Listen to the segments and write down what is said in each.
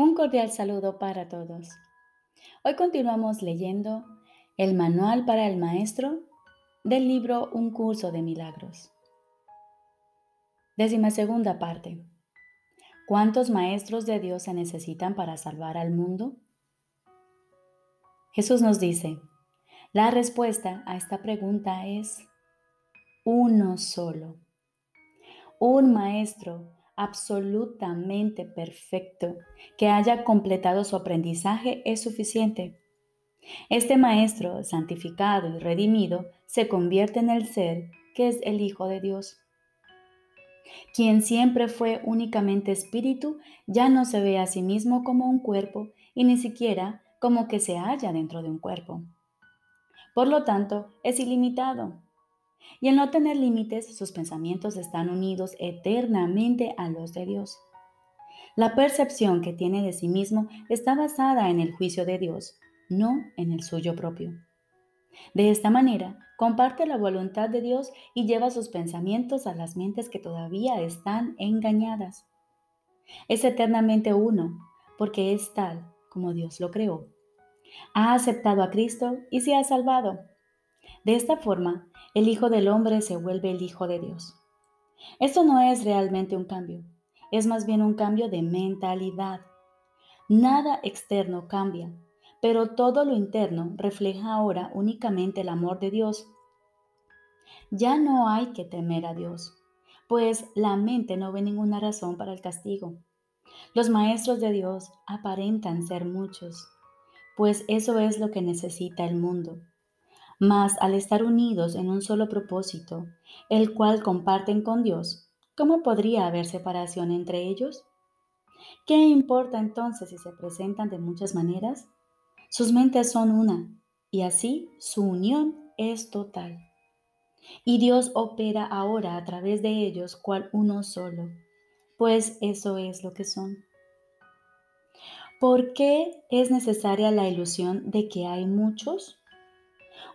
Un cordial saludo para todos. Hoy continuamos leyendo el Manual para el Maestro del libro Un curso de milagros. Décima segunda parte. ¿Cuántos maestros de Dios se necesitan para salvar al mundo? Jesús nos dice, la respuesta a esta pregunta es uno solo. Un maestro absolutamente perfecto que haya completado su aprendizaje es suficiente. Este maestro santificado y redimido se convierte en el ser que es el Hijo de Dios. Quien siempre fue únicamente espíritu ya no se ve a sí mismo como un cuerpo y ni siquiera como que se halla dentro de un cuerpo. Por lo tanto, es ilimitado, y al no tener límites, sus pensamientos están unidos eternamente a los de Dios. La percepción que tiene de sí mismo está basada en el juicio de Dios, no en el suyo propio. De esta manera, comparte la voluntad de Dios y lleva sus pensamientos a las mentes que todavía están engañadas. Es eternamente uno, porque es tal como Dios lo creó. Ha aceptado a Cristo y se ha salvado. De esta forma, el Hijo del Hombre se vuelve el Hijo de Dios. Esto no es realmente un cambio, es más bien un cambio de mentalidad. Nada externo cambia, pero todo lo interno refleja ahora únicamente el amor de Dios. Ya no hay que temer a Dios, pues la mente no ve ninguna razón para el castigo. Los maestros de Dios aparentan ser muchos, pues eso es lo que necesita el mundo mas al estar unidos en un solo propósito, el cual comparten con Dios, ¿cómo podría haber separación entre ellos? ¿Qué importa entonces si se presentan de muchas maneras? Sus mentes son una, y así su unión es total. Y Dios opera ahora a través de ellos cual uno solo, pues eso es lo que son. ¿Por qué es necesaria la ilusión de que hay muchos?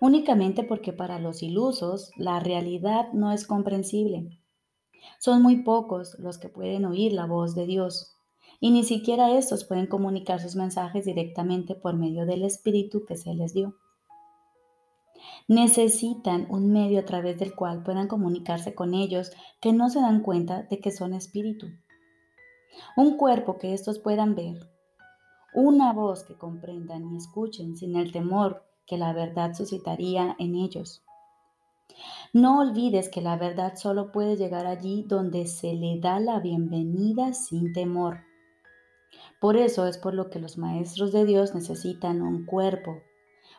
Únicamente porque para los ilusos la realidad no es comprensible. Son muy pocos los que pueden oír la voz de Dios, y ni siquiera estos pueden comunicar sus mensajes directamente por medio del Espíritu que se les dio. Necesitan un medio a través del cual puedan comunicarse con ellos que no se dan cuenta de que son espíritu. Un cuerpo que estos puedan ver. Una voz que comprendan y escuchen sin el temor que la verdad suscitaría en ellos. No olvides que la verdad solo puede llegar allí donde se le da la bienvenida sin temor. Por eso es por lo que los maestros de Dios necesitan un cuerpo,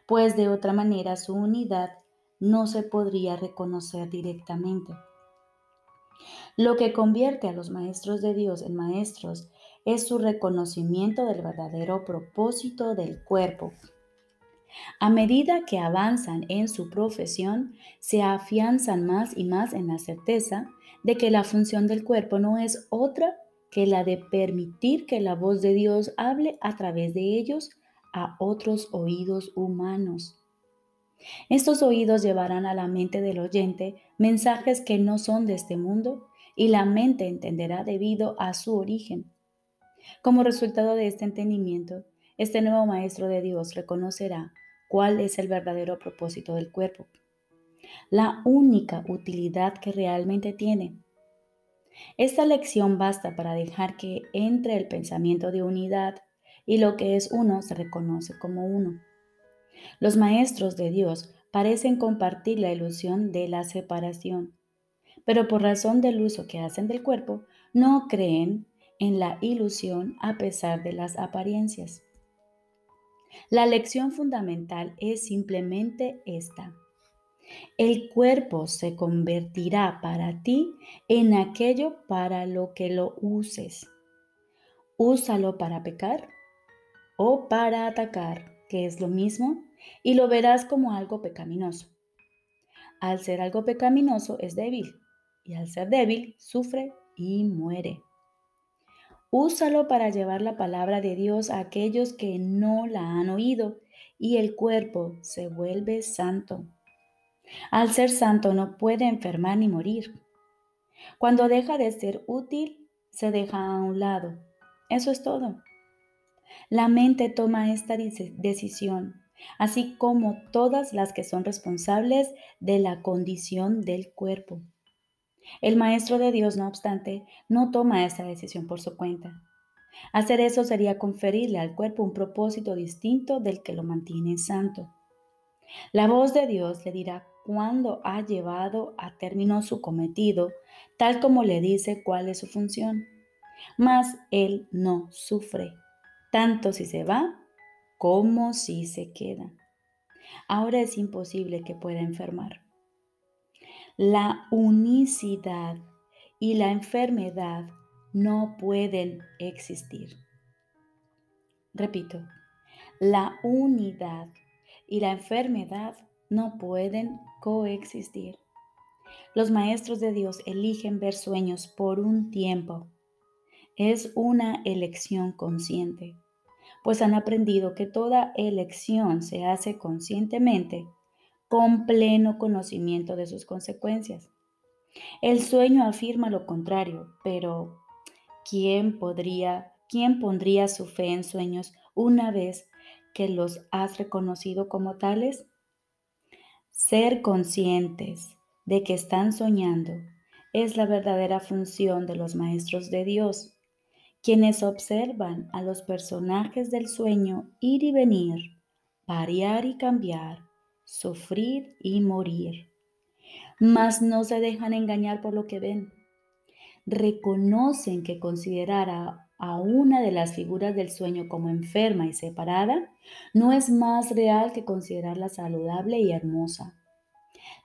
pues de otra manera su unidad no se podría reconocer directamente. Lo que convierte a los maestros de Dios en maestros es su reconocimiento del verdadero propósito del cuerpo a medida que avanzan en su profesión, se afianzan más y más en la certeza de que la función del cuerpo no es otra que la de permitir que la voz de Dios hable a través de ellos a otros oídos humanos. Estos oídos llevarán a la mente del oyente mensajes que no son de este mundo y la mente entenderá debido a su origen. Como resultado de este entendimiento, este nuevo Maestro de Dios reconocerá cuál es el verdadero propósito del cuerpo, la única utilidad que realmente tiene. Esta lección basta para dejar que entre el pensamiento de unidad y lo que es uno se reconoce como uno. Los maestros de Dios parecen compartir la ilusión de la separación, pero por razón del uso que hacen del cuerpo, no creen en la ilusión a pesar de las apariencias. La lección fundamental es simplemente esta. El cuerpo se convertirá para ti en aquello para lo que lo uses. Úsalo para pecar o para atacar, que es lo mismo, y lo verás como algo pecaminoso. Al ser algo pecaminoso es débil, y al ser débil sufre y muere. Úsalo para llevar la palabra de Dios a aquellos que no la han oído y el cuerpo se vuelve santo. Al ser santo no puede enfermar ni morir. Cuando deja de ser útil, se deja a un lado. Eso es todo. La mente toma esta decisión, así como todas las que son responsables de la condición del cuerpo. El Maestro de Dios, no obstante, no toma esta decisión por su cuenta. Hacer eso sería conferirle al cuerpo un propósito distinto del que lo mantiene santo. La voz de Dios le dirá cuándo ha llevado a término su cometido, tal como le dice cuál es su función. Mas Él no sufre, tanto si se va como si se queda. Ahora es imposible que pueda enfermar. La unicidad y la enfermedad no pueden existir. Repito, la unidad y la enfermedad no pueden coexistir. Los maestros de Dios eligen ver sueños por un tiempo. Es una elección consciente, pues han aprendido que toda elección se hace conscientemente con pleno conocimiento de sus consecuencias. El sueño afirma lo contrario, pero ¿quién podría, quién pondría su fe en sueños una vez que los has reconocido como tales? Ser conscientes de que están soñando es la verdadera función de los maestros de Dios, quienes observan a los personajes del sueño ir y venir, variar y cambiar, sufrir y morir. Mas no se dejan engañar por lo que ven reconocen que considerar a, una de las figuras del sueño como enferma y separada no es más real que considerarla saludable y hermosa.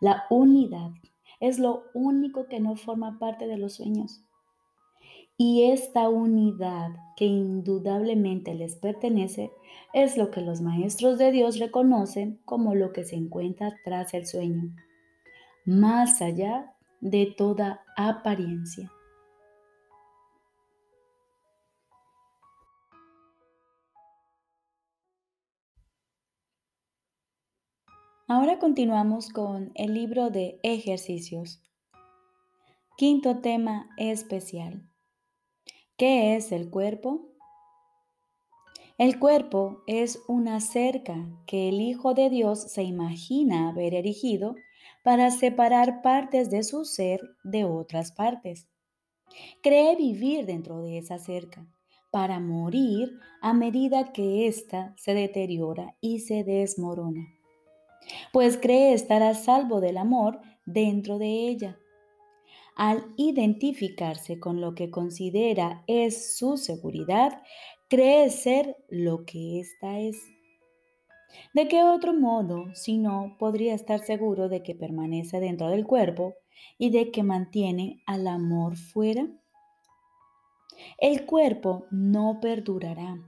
La unidad es lo único que no forma parte de los sueños. Y esta unidad que indudablemente les pertenece es lo que los maestros de Dios reconocen como lo que se encuentra tras el sueño, más allá de toda apariencia. Ahora continuamos con el libro de ejercicios. Quinto tema especial. ¿Qué es el cuerpo? El cuerpo es una cerca que el Hijo de Dios se imagina haber erigido para separar partes de su ser de otras partes. Cree vivir dentro de esa cerca para morir a medida que ésta se deteriora y se desmorona pues cree estar a salvo del amor dentro de ella. Al identificarse con lo que considera es su seguridad, cree ser lo que ésta es. ¿De qué otro modo, si no, podría estar seguro de que permanece dentro del cuerpo y de que mantiene al amor fuera? El cuerpo no perdurará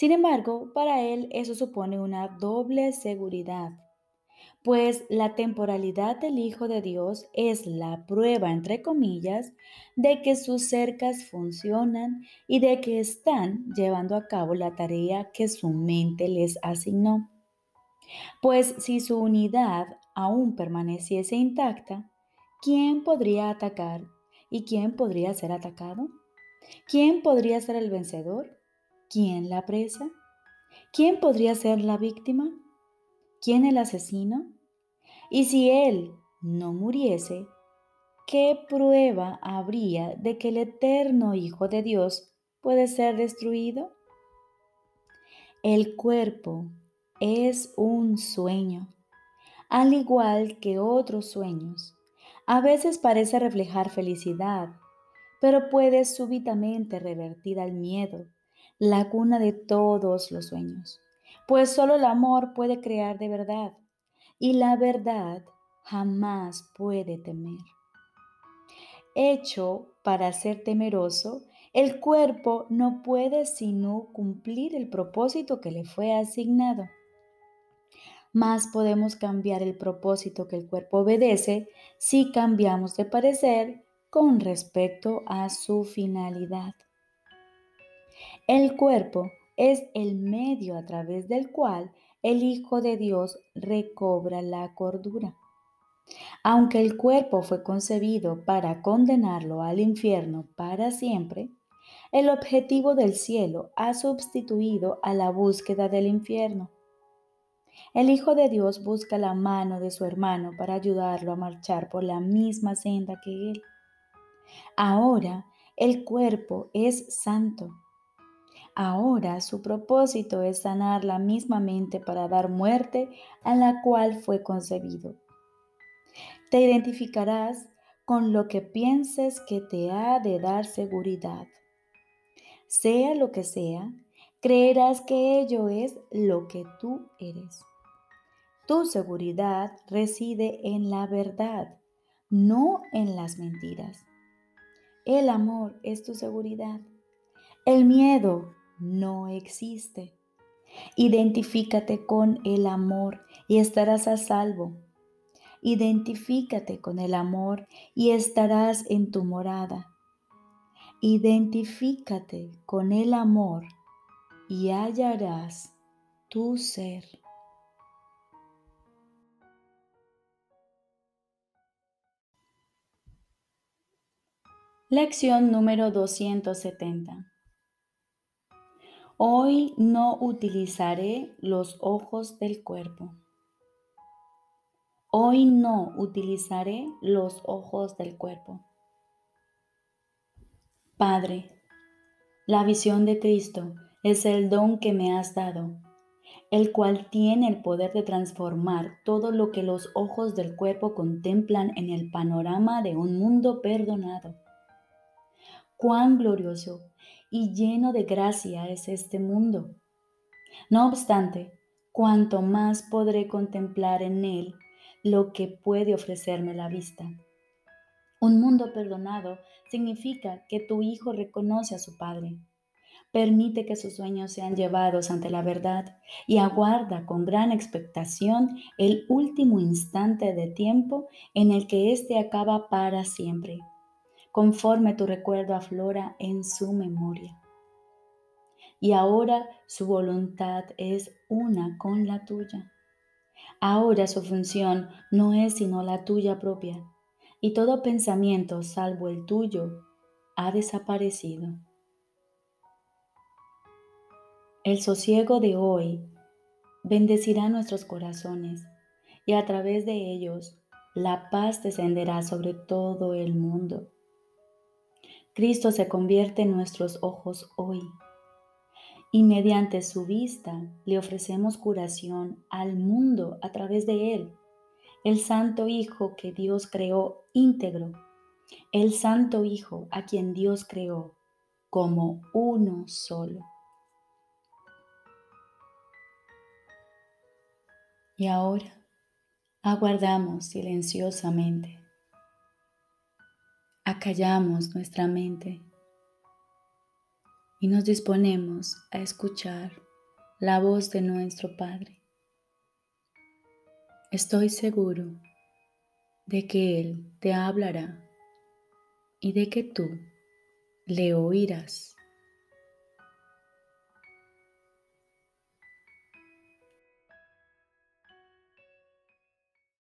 sin embargo, para él eso supone una doble seguridad, pues la temporalidad del Hijo de Dios es la prueba, entre comillas, de que sus cercas funcionan y de que están llevando a cabo la tarea que su mente les asignó. Pues si su unidad aún permaneciese intacta, ¿quién podría atacar y quién podría ser atacado? ¿Quién podría ser el vencedor? ¿Quién la presa? ¿Quién podría ser la víctima? ¿Quién el asesino? Y si él no muriese, ¿qué prueba habría de que el eterno Hijo de Dios puede ser destruido? El cuerpo es un sueño, al igual que otros sueños. A veces parece reflejar felicidad, pero puede súbitamente revertir al miedo la cuna de todos los sueños, pues solo el amor puede crear de verdad y la verdad jamás puede temer. Hecho para ser temeroso, el cuerpo no puede sino cumplir el propósito que le fue asignado. Más podemos cambiar el propósito que el cuerpo obedece si cambiamos de parecer con respecto a su finalidad. El cuerpo es el medio a través del cual el Hijo de Dios recobra la cordura. Aunque el cuerpo fue concebido para condenarlo al infierno para siempre, El objetivo del cielo ha sustituido a la búsqueda del infierno. El Hijo de Dios busca la mano de su hermano para ayudarlo a marchar por la misma senda que él. Ahora el cuerpo es santo. Ahora su propósito es sanar la misma mente para dar muerte a la cual fue concebido. Te identificarás con lo que pienses que te ha de dar seguridad. Sea lo que sea, creerás que ello es lo que tú eres. Tu seguridad reside en la verdad, no en las mentiras. El amor es tu seguridad. El miedo no existe. Identifícate con el amor y estarás a salvo. Identifícate con el amor y estarás en tu morada. Identifícate con el amor y hallarás tu ser. Lección número 270. Hoy no utilizaré los ojos del cuerpo. Hoy no utilizaré los ojos del cuerpo. Padre, la visión de Cristo es el don que me has dado, el cual tiene el poder de transformar todo lo que los ojos del cuerpo contemplan en el panorama de un mundo perdonado. Cuán glorioso y lleno de gracia es este mundo. No obstante, cuanto más podré contemplar en él lo que puede ofrecerme la vista. Un mundo perdonado significa que tu hijo reconoce a su padre, permite que sus sueños sean llevados ante la verdad y aguarda con gran expectación el último instante de tiempo en el que éste acaba para siempre, conforme tu recuerdo aflora en su memoria. Y ahora su voluntad es una con la tuya. Ahora su función no es sino la tuya propia y todo pensamiento salvo el tuyo ha desaparecido. El sosiego de hoy bendecirá nuestros corazones y a través de ellos la paz descenderá sobre todo el mundo. Cristo se convierte en nuestros ojos hoy y mediante su vista le ofrecemos curación al mundo a través de él el Santo Hijo que Dios creó íntegro, el Santo Hijo a quien Dios creó como uno solo. Y ahora aguardamos silenciosamente, acallamos nuestra mente y nos disponemos a escuchar la voz de nuestro Padre. Estoy seguro de que Él te hablará y de que tú le oirás.